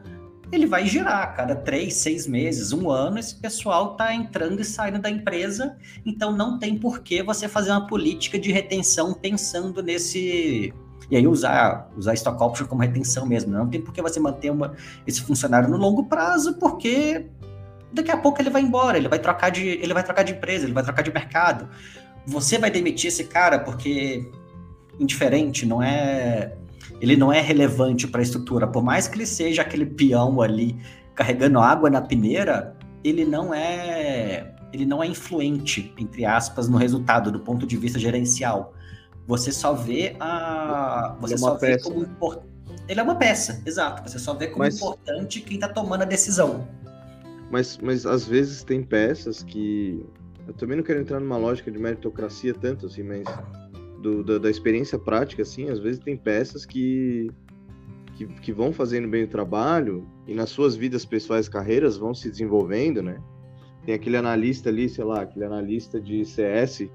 ele vai girar a cada três, seis meses, um ano, esse pessoal está entrando e saindo da empresa, então não tem por que você fazer uma política de retenção pensando nesse e aí usar, usar stock option como retenção mesmo. Não tem por que você manter uma, esse funcionário no longo prazo, porque daqui a pouco ele vai embora, ele vai trocar de, ele vai trocar de empresa, ele vai trocar de mercado. Você vai demitir esse cara porque indiferente, não é ele não é relevante para a estrutura, por mais que ele seja aquele peão ali carregando água na peneira, ele não é ele não é influente entre aspas no resultado do ponto de vista gerencial. Você só vê a. Você é só vê peça, como importante. Ele é uma peça, exato. Você só vê como mas, importante quem está tomando a decisão. Mas, mas às vezes tem peças que. Eu também não quero entrar numa lógica de meritocracia tanto, assim, mas do, da, da, experiência prática, assim, às vezes tem peças que, que, que vão fazendo bem o trabalho e nas suas vidas pessoais, carreiras, vão se desenvolvendo, né? Tem aquele analista ali, sei lá, aquele analista de CS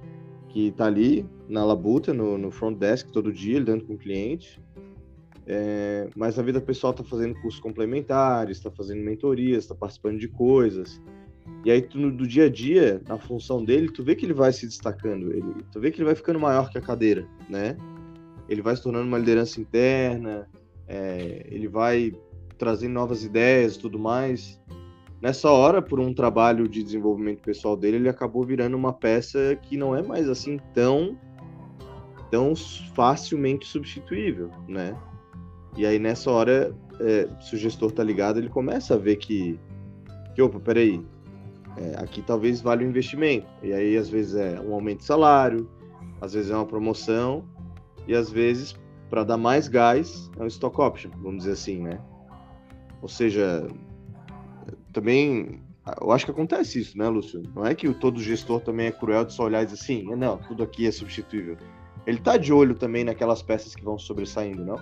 que está ali na labuta, no, no, front desk, todo dia, lidando com o cliente. É, mas a vida pessoal está fazendo cursos complementares, está fazendo mentorias, está participando de coisas. E aí, tu, no, do dia a dia, na função dele, tu vê que ele vai se destacando, ele, tu vê que ele vai ficando maior que a cadeira, né? Ele vai se tornando uma liderança interna, é, ele vai trazendo novas ideias e tudo mais nessa hora, por um trabalho de desenvolvimento pessoal dele, ele acabou virando uma peça que não é mais assim tão tão facilmente substituível, né? E aí nessa hora, é, se o gestor tá ligado, ele começa a ver que, que opa, peraí, é, aqui talvez valha um investimento. E aí às vezes é um aumento de salário, às vezes é uma promoção e às vezes para dar mais gás é um stock option, vamos dizer assim, né? Ou seja, também eu acho que acontece isso, né, Lúcio? Não é que todo gestor também é cruel de só olhar e dizer assim, não, tudo aqui é substituível. Ele tá de olho também naquelas peças que vão sobressaindo, não?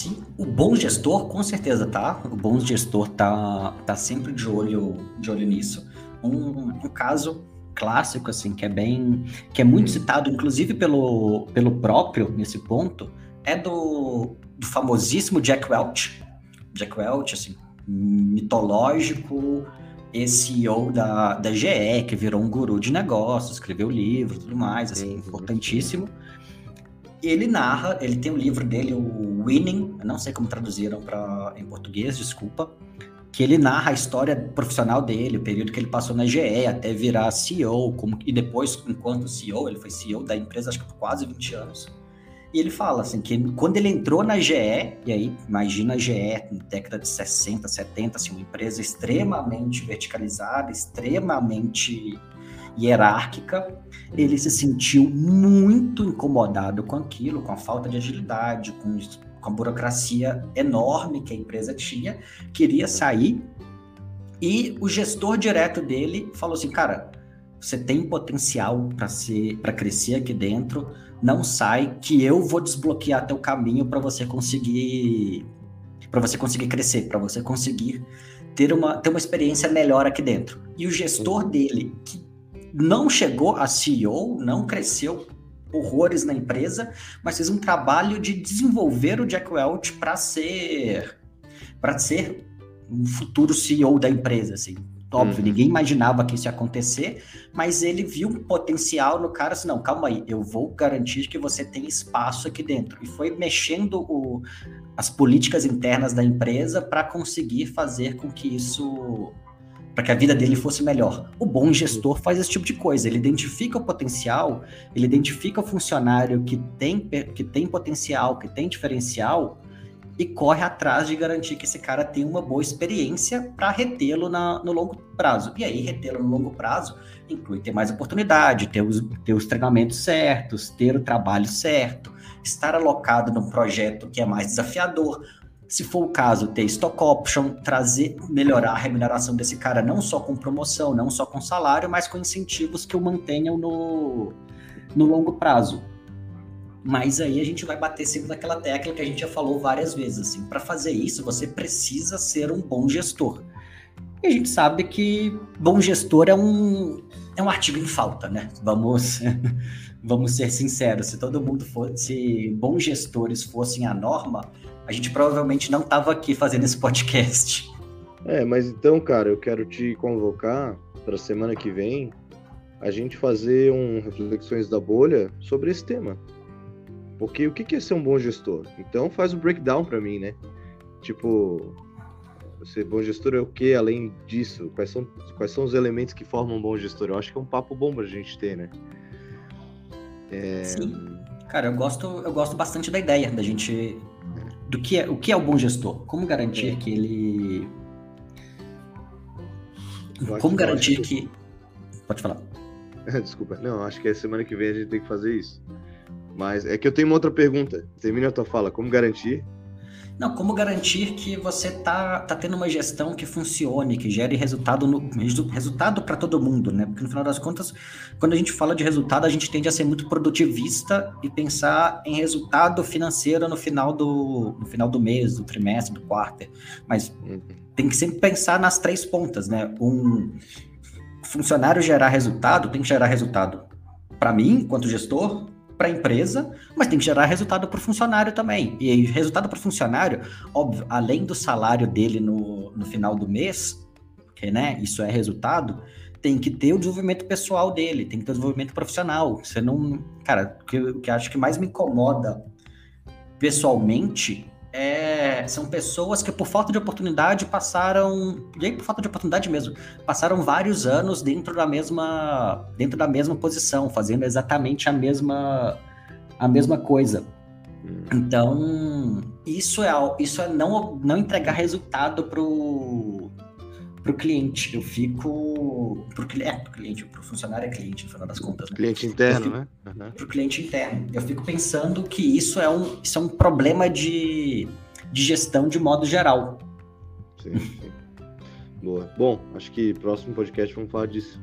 Sim, o bom gestor, com certeza, tá? O bom gestor tá, tá sempre de olho, de olho nisso. Um, um caso clássico, assim, que é bem. que é muito hum. citado, inclusive pelo, pelo próprio nesse ponto, é do, do famosíssimo Jack Welch. Jack Welch, assim, mitológico ex-CEO da, da GE, que virou um guru de negócios, escreveu livro tudo mais, assim, importantíssimo. Ele narra, ele tem um livro dele, o Winning, não sei como traduziram para em português, desculpa, que ele narra a história profissional dele, o período que ele passou na GE até virar CEO, como, e depois, enquanto CEO, ele foi CEO da empresa, acho que por quase 20 anos. E ele fala assim que quando ele entrou na GE, e aí imagina a GE na década de 60, 70, assim, uma empresa extremamente verticalizada, extremamente hierárquica, ele se sentiu muito incomodado com aquilo, com a falta de agilidade, com, com a burocracia enorme que a empresa tinha, queria sair. E o gestor direto dele falou assim, cara, você tem potencial para crescer aqui dentro não sai, que eu vou desbloquear teu caminho para você conseguir para você conseguir crescer, para você conseguir ter uma, ter uma experiência melhor aqui dentro. E o gestor dele, que não chegou a CEO, não cresceu horrores na empresa, mas fez um trabalho de desenvolver o Jack Welch para ser para ser um futuro CEO da empresa, assim. Óbvio, uhum. ninguém imaginava que isso ia acontecer, mas ele viu um potencial no cara, assim, não, calma aí, eu vou garantir que você tem espaço aqui dentro. E foi mexendo o, as políticas internas da empresa para conseguir fazer com que isso para que a vida dele fosse melhor. O bom gestor faz esse tipo de coisa, ele identifica o potencial, ele identifica o funcionário que tem, que tem potencial, que tem diferencial e corre atrás de garantir que esse cara tenha uma boa experiência para retê-lo no longo prazo. E aí, retê-lo no longo prazo inclui ter mais oportunidade, ter os, ter os treinamentos certos, ter o trabalho certo, estar alocado num projeto que é mais desafiador. Se for o caso, ter stock option, trazer, melhorar a remuneração desse cara, não só com promoção, não só com salário, mas com incentivos que o mantenham no, no longo prazo. Mas aí a gente vai bater sempre naquela tecla que a gente já falou várias vezes. Assim, para fazer isso, você precisa ser um bom gestor. E a gente sabe que bom gestor é um, é um artigo em falta, né? Vamos, vamos ser sinceros. Se todo mundo fosse, se bons gestores fossem a norma, a gente provavelmente não estava aqui fazendo esse podcast. É, mas então, cara, eu quero te convocar para a semana que vem a gente fazer um reflexões da bolha sobre esse tema. Porque o que é ser um bom gestor? Então faz o breakdown para mim, né? Tipo, ser bom gestor é o que além disso? Quais são, quais são os elementos que formam um bom gestor? Eu acho que é um papo bom pra gente ter, né? É... Sim. Cara, eu gosto, eu gosto bastante da ideia da gente. Do que é, o que é o bom gestor? Como garantir é. que ele. Como garantir que... que. Pode falar. Desculpa. Não, acho que a semana que vem a gente tem que fazer isso. Mas é que eu tenho uma outra pergunta. Termina a tua fala. Como garantir? Não, como garantir que você tá, tá tendo uma gestão que funcione, que gere resultado no, resultado para todo mundo, né? Porque no final das contas, quando a gente fala de resultado, a gente tende a ser muito produtivista e pensar em resultado financeiro no final do, no final do mês, do trimestre, do quarto. Mas uhum. tem que sempre pensar nas três pontas, né? Um funcionário gerar resultado tem que gerar resultado para mim, enquanto gestor, para a empresa, mas tem que gerar resultado para o funcionário também. E resultado para o funcionário, óbvio, além do salário dele no, no final do mês, né, isso é resultado, tem que ter o desenvolvimento pessoal dele, tem que ter o desenvolvimento profissional. Você não. Cara, o que, que acho que mais me incomoda pessoalmente é, são pessoas que por falta de oportunidade passaram, e aí por falta de oportunidade mesmo, passaram vários anos dentro da mesma, dentro da mesma posição, fazendo exatamente a mesma, a mesma coisa. Hum. Então, isso é, isso é não, não entregar resultado pro, pro cliente. Eu fico. Pro, é, pro cliente, pro funcionário é cliente, no final das contas. Né? Cliente interno, fico, né? Uhum. Pro cliente interno. Eu fico pensando que isso é um, isso é um problema de, de gestão de modo geral. Sim, sim. Boa. Bom, acho que próximo podcast vamos falar disso.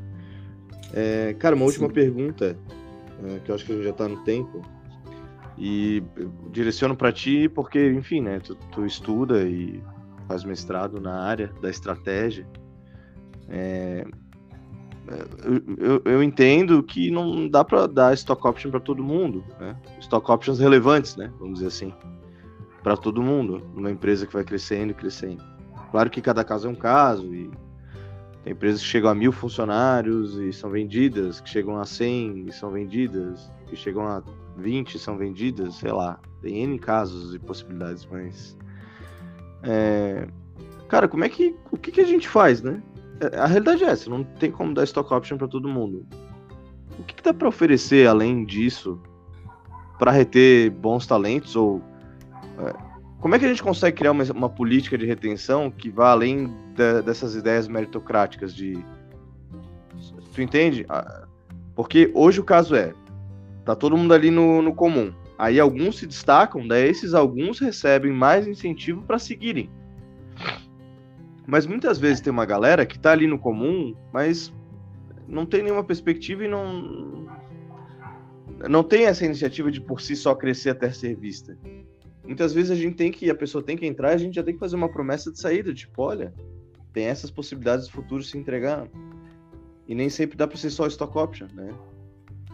É, cara, uma última sim. pergunta, é, que eu acho que a gente já está no tempo. E direciono para ti porque, enfim, né, tu, tu estuda e faz mestrado na área da estratégia. É, eu, eu, eu, entendo que não dá para dar stock option para todo mundo, né? Stock options relevantes, né? Vamos dizer assim, para todo mundo, numa empresa que vai crescendo e crescendo. Claro que cada caso é um caso e tem empresas que chegam a mil funcionários e são vendidas, que chegam a 100 e são vendidas, que chegam a 20 e são vendidas, sei lá. Tem N casos e possibilidades, mas é... Cara, como é que. O que, que a gente faz, né? É, a realidade é essa, não tem como dar stock option para todo mundo. O que, que dá para oferecer além disso para reter bons talentos? Ou é, como é que a gente consegue criar uma, uma política de retenção que vá além de, dessas ideias meritocráticas de. Tu entende? Porque hoje o caso é, tá todo mundo ali no, no comum. Aí alguns se destacam, daí esses alguns recebem mais incentivo para seguirem. Mas muitas vezes tem uma galera que tá ali no comum, mas não tem nenhuma perspectiva e não não tem essa iniciativa de por si só crescer até ser vista. muitas vezes a gente tem que, a pessoa tem que entrar, a gente já tem que fazer uma promessa de saída, tipo, olha, tem essas possibilidades do futuro se entregar. E nem sempre dá para ser só stock option, né?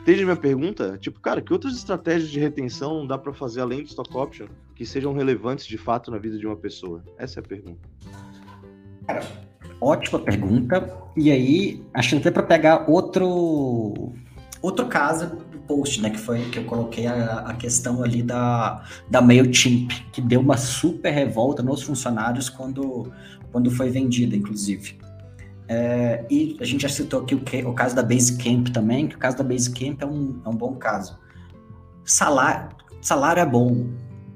Entende a minha pergunta? Tipo, cara, que outras estratégias de retenção dá para fazer além de stock option que sejam relevantes de fato na vida de uma pessoa? Essa é a pergunta. Cara, ótima pergunta. E aí, acho até para pegar outro outro caso do post, né, que foi que eu coloquei a, a questão ali da, da MailChimp, que deu uma super revolta nos funcionários quando, quando foi vendida, inclusive. É, e a gente já citou aqui o, o caso da Basecamp também, que o caso da Basecamp é um, é um bom caso. Salário, salário é bom,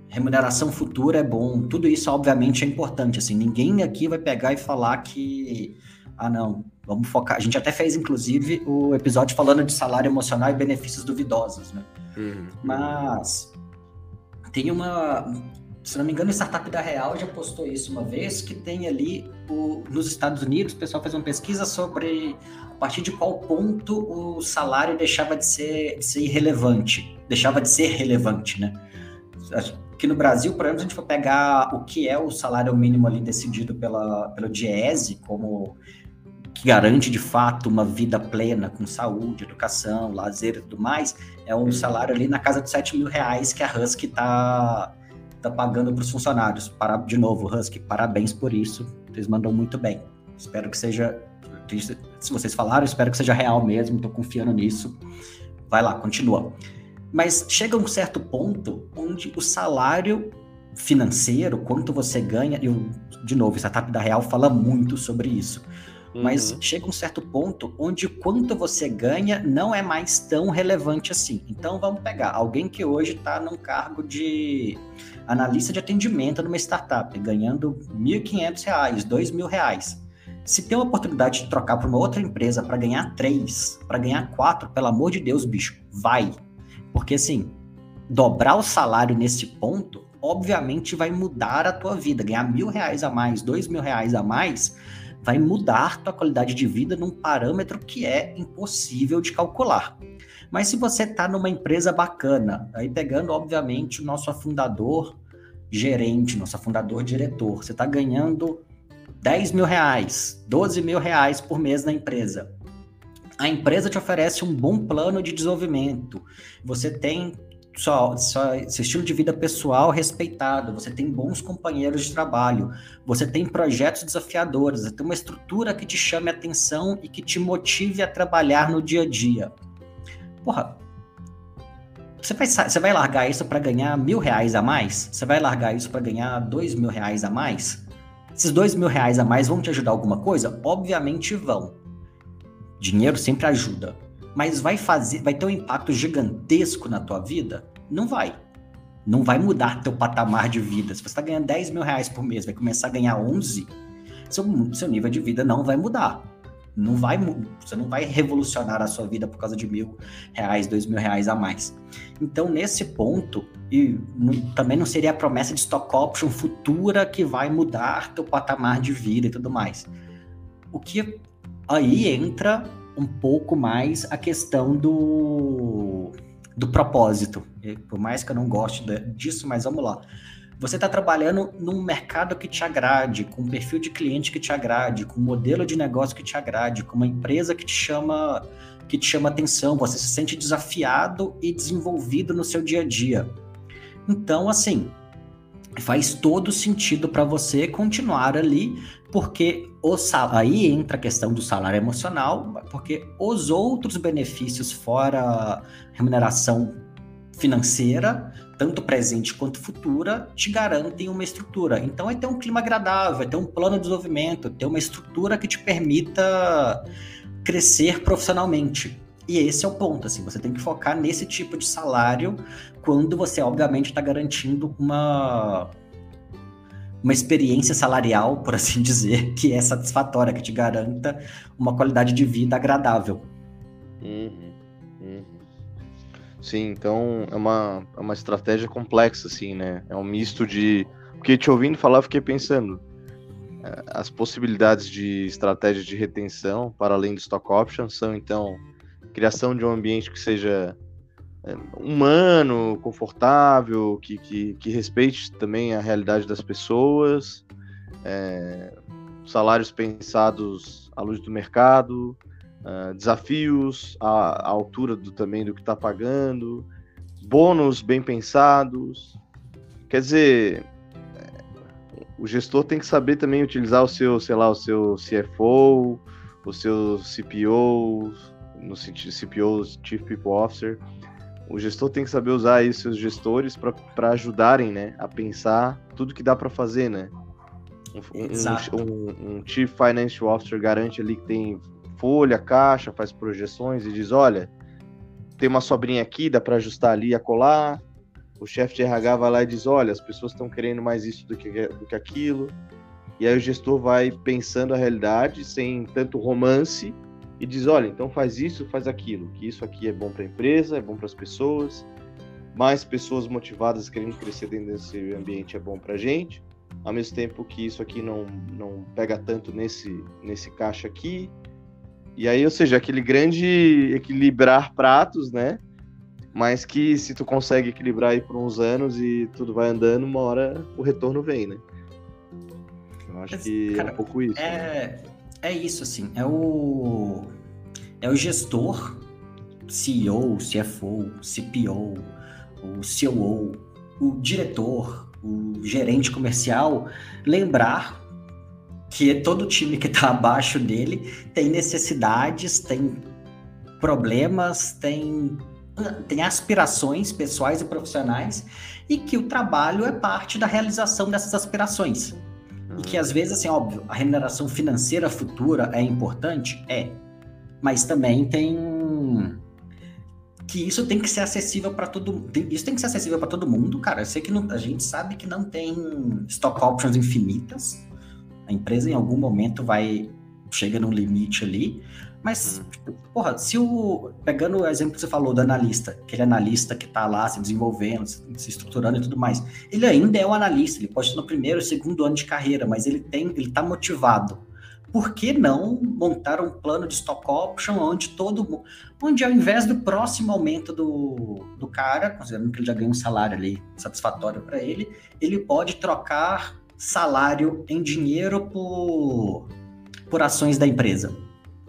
remuneração futura é bom, tudo isso obviamente é importante, assim, ninguém aqui vai pegar e falar que, ah não, vamos focar, a gente até fez inclusive o episódio falando de salário emocional e benefícios duvidosos, né, uhum. mas tem uma, se não me engano, a Startup da Real já postou isso uma vez, que tem ali, o, nos Estados Unidos, o pessoal fez uma pesquisa sobre a partir de qual ponto o salário deixava de ser, de ser irrelevante, deixava de ser relevante, né, que no Brasil, por exemplo, se a gente for pegar o que é o salário mínimo ali decidido pela, pelo DIESE, como que garante de fato uma vida plena com saúde, educação, lazer e tudo mais, é um salário ali na casa de 7 mil reais que a Husky está tá pagando para os funcionários. Para, de novo, Husky, parabéns por isso. Vocês mandam muito bem. Espero que seja. Se vocês falaram, espero que seja real mesmo. Estou confiando nisso. Vai lá, continua. Mas chega um certo ponto onde o salário financeiro, quanto você ganha, eu, de novo, o Startup da Real fala muito sobre isso. Uhum. Mas chega um certo ponto onde quanto você ganha não é mais tão relevante assim. Então vamos pegar alguém que hoje está num cargo de analista de atendimento numa startup, ganhando R$ 1.500, R$ 2.000. Se tem uma oportunidade de trocar para uma outra empresa para ganhar três, para ganhar quatro, pelo amor de Deus, bicho, vai. Porque assim, dobrar o salário nesse ponto, obviamente vai mudar a tua vida. Ganhar mil reais a mais, dois mil reais a mais, vai mudar tua qualidade de vida num parâmetro que é impossível de calcular. Mas se você está numa empresa bacana, aí pegando, obviamente, o nosso afundador gerente, nosso afundador diretor, você está ganhando 10 mil reais, 12 mil reais por mês na empresa. A empresa te oferece um bom plano de desenvolvimento, você tem só, seu estilo de vida pessoal respeitado, você tem bons companheiros de trabalho, você tem projetos desafiadores, você tem uma estrutura que te chame a atenção e que te motive a trabalhar no dia a dia. Porra, você vai, você vai largar isso para ganhar mil reais a mais? Você vai largar isso para ganhar dois mil reais a mais? Esses dois mil reais a mais vão te ajudar alguma coisa? Obviamente vão. Dinheiro sempre ajuda, mas vai fazer, vai ter um impacto gigantesco na tua vida? Não vai. Não vai mudar teu patamar de vida. Se você está ganhando 10 mil reais por mês, vai começar a ganhar 11, seu, seu nível de vida não vai mudar. Não vai, você não vai revolucionar a sua vida por causa de mil reais, dois mil reais a mais. Então, nesse ponto, e não, também não seria a promessa de stock option futura que vai mudar teu patamar de vida e tudo mais. O que aí entra um pouco mais a questão do, do propósito. por mais que eu não goste disso, mas vamos lá. Você está trabalhando num mercado que te agrade, com um perfil de cliente que te agrade, com um modelo de negócio que te agrade, com uma empresa que te chama que te chama atenção, você se sente desafiado e desenvolvido no seu dia a dia. Então, assim, faz todo sentido para você continuar ali, porque o sal... aí entra a questão do salário emocional, porque os outros benefícios fora remuneração financeira, tanto presente quanto futura, te garantem uma estrutura. Então é ter um clima agradável, é ter um plano de desenvolvimento, ter uma estrutura que te permita crescer profissionalmente. E esse é o ponto, assim, você tem que focar nesse tipo de salário quando você, obviamente, está garantindo uma, uma experiência salarial, por assim dizer, que é satisfatória, que te garanta uma qualidade de vida agradável. Uhum. Sim, então é uma, é uma estratégia complexa, assim, né? É um misto de. Porque te ouvindo falar, fiquei pensando. É, as possibilidades de estratégia de retenção, para além do stock option, são então criação de um ambiente que seja humano, confortável, que, que, que, respeite também a realidade das pessoas, é, salários pensados à luz do mercado, uh, desafios à, à, altura do, também do que está pagando, bônus bem pensados. Quer dizer, o gestor tem que saber também utilizar o seu, sei lá, o seu CFO, o seu CPO, no sentido CPO, Chief People Officer, o gestor tem que saber usar aí seus gestores para ajudarem, né, a pensar tudo que dá para fazer, né? Um, um, um, Chief Financial Officer garante ali que tem folha, caixa, faz projeções e diz, olha, tem uma sobrinha aqui, dá para ajustar ali a colar. O chefe de RH vai lá e diz, olha, as pessoas estão querendo mais isso do que, do que aquilo. E aí o gestor vai pensando a realidade sem tanto romance e diz: olha, então faz isso, faz aquilo, que isso aqui é bom para a empresa, é bom para as pessoas, mais pessoas motivadas querendo crescer dentro desse ambiente é bom para a gente, ao mesmo tempo que isso aqui não, não pega tanto nesse, nesse caixa aqui. E aí, ou seja, aquele grande equilibrar pratos, né? Mas que se tu consegue equilibrar aí por uns anos e tudo vai andando, uma hora o retorno vem, né? Eu acho que cara, é um pouco isso. É, né? é isso, assim. É o. É o gestor, CEO, CFO, CPO, o COO, o diretor, o gerente comercial, lembrar que todo time que está abaixo dele tem necessidades, tem problemas, tem, tem aspirações pessoais e profissionais e que o trabalho é parte da realização dessas aspirações. E que às vezes, assim, óbvio, a remuneração financeira futura é importante? É. Mas também tem que isso tem que ser acessível para todo isso tem que ser acessível para todo mundo, cara. Eu sei que não, a gente sabe que não tem stock options infinitas. A empresa em algum momento vai chega num limite ali, mas, hum. porra, se o. Pegando o exemplo que você falou do analista, aquele analista que está lá se desenvolvendo, se estruturando e tudo mais, ele ainda é um analista, ele pode estar no primeiro, segundo ano de carreira, mas ele tem, ele está motivado. Por que não montar um plano de stock option onde todo onde ao invés do próximo aumento do, do cara, considerando que ele já ganha um salário ali satisfatório para ele, ele pode trocar salário em dinheiro por, por ações da empresa?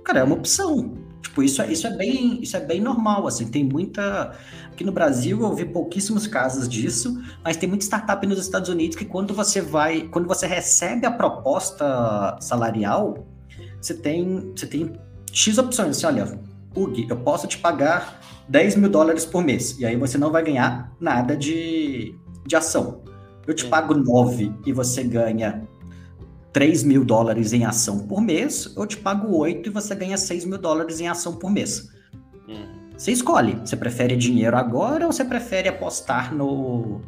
cara, é uma opção. Tipo, isso é, isso é bem, isso é bem normal, assim, tem muita aqui no Brasil eu vi pouquíssimos casos disso, mas tem muita startup nos Estados Unidos que quando você vai, quando você recebe a proposta salarial, você tem, você tem X opções, assim, olha, Hug, eu posso te pagar 10 mil dólares por mês, e aí você não vai ganhar nada de, de ação. Eu te pago 9 e você ganha 3 mil dólares em ação por mês, eu te pago 8 e você ganha 6 mil dólares em ação por mês. Uhum. Você escolhe. Você prefere dinheiro agora ou você prefere apostar no,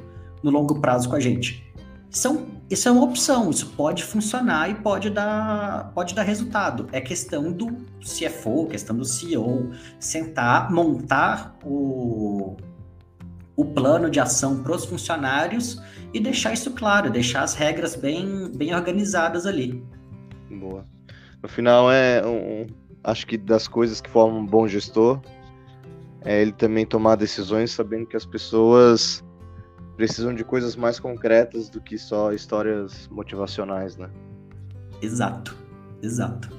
no longo prazo com a gente? São, isso é uma opção, isso pode funcionar e pode dar, pode dar resultado. É questão do CFO, questão do CEO, sentar, montar o, o plano de ação para os funcionários e deixar isso claro, deixar as regras bem, bem organizadas ali. Boa. No final, é um, acho que das coisas que formam um bom gestor é ele também tomar decisões sabendo que as pessoas precisam de coisas mais concretas do que só histórias motivacionais, né? Exato, exato.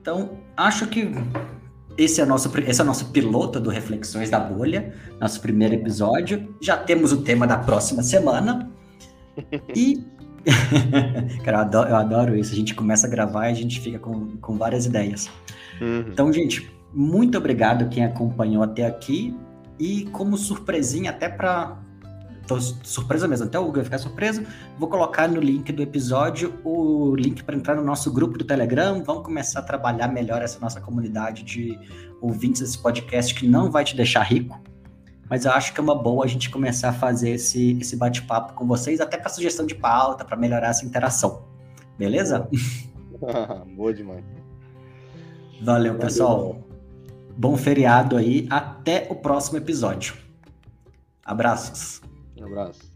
Então, acho que esse é, nosso, esse é o nosso piloto do Reflexões da Bolha, nosso primeiro episódio. Já temos o tema da próxima semana. E. Cara, eu adoro, eu adoro, isso. A gente começa a gravar e a gente fica com, com várias ideias. Uhum. Então, gente, muito obrigado quem acompanhou até aqui. E como surpresinha, até para Tô surpresa mesmo, até o Hugo vai ficar surpreso. Vou colocar no link do episódio o link para entrar no nosso grupo do Telegram. Vamos começar a trabalhar melhor essa nossa comunidade de ouvintes desse podcast que não vai te deixar rico. Mas eu acho que é uma boa a gente começar a fazer esse, esse bate-papo com vocês, até para sugestão de pauta, para melhorar essa interação. Beleza? boa demais. Valeu, pessoal. Bom feriado aí. Até o próximo episódio. Abraços. Um abraço.